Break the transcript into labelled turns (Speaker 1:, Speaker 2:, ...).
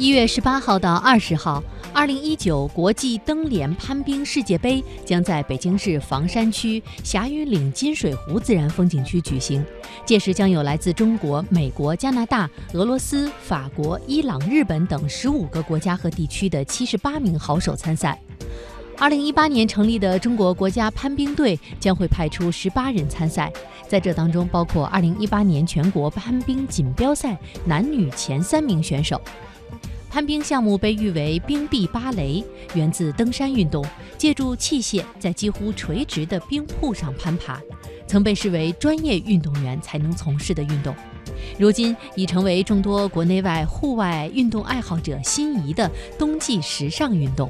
Speaker 1: 一月十八号到二十号，二零一九国际登联攀冰世界杯将在北京市房山区霞云岭金水湖自然风景区举行。届时将有来自中国、美国、加拿大、俄罗斯、法国、伊朗、日本等十五个国家和地区的七十八名好手参赛。二零一八年成立的中国国家攀冰队将会派出十八人参赛，在这当中包括二零一八年全国攀冰锦标赛男女前三名选手。攀冰项目被誉为“冰壁芭蕾”，源自登山运动，借助器械在几乎垂直的冰瀑上攀爬，曾被视为专业运动员才能从事的运动。如今已成为众多国内外户外运动爱好者心仪的冬季时尚运动。